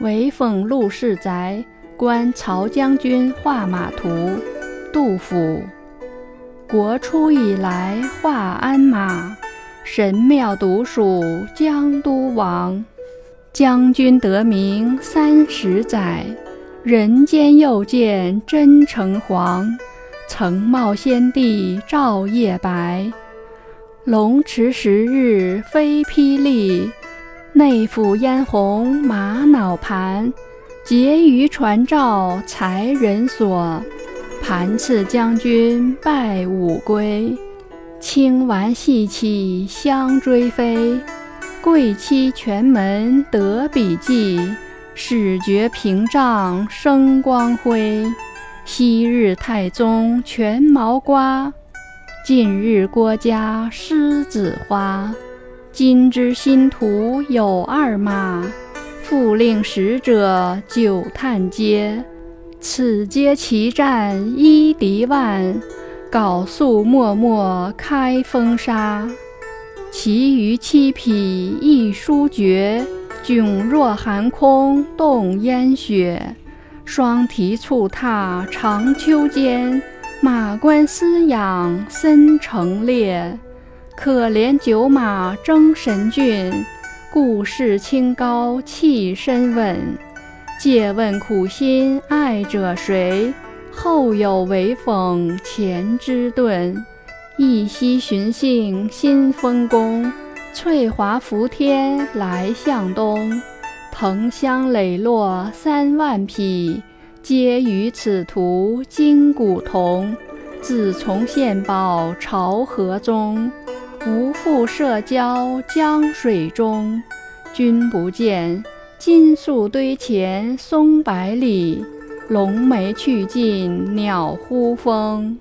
韦讽陆氏宅，观曹将军画马图。杜甫。国初以来画鞍马，神庙独属江都王。将军得名三十载，人间又见真诚黄。曾冒先帝照夜白，龙池十日飞霹雳。内府嫣红玛瑙盘，结于传诏才人所。盘赐将军拜武归，清玩细起香追飞。贵戚全门得笔记，始觉屏障生光辉。昔日太宗全毛瓜，近日郭家狮子花。今之新图有二马，复令使者久探街。此皆奇战一敌万，缟素脉脉开风沙。其余七匹亦殊绝，迥若寒空冻烟雪。双蹄蹴踏长秋间，马关嘶仰森成列。可怜九马争神骏，故事清高气深稳。借问苦心爱者谁？后有唯讽前之遁。一夕寻幸新丰宫，翠华浮天来向东。藤香磊落三万匹，皆与此图金古铜。自从献宝朝河中。无复涉交江水中，君不见，金粟堆前松柏里，龙梅去尽鸟呼风。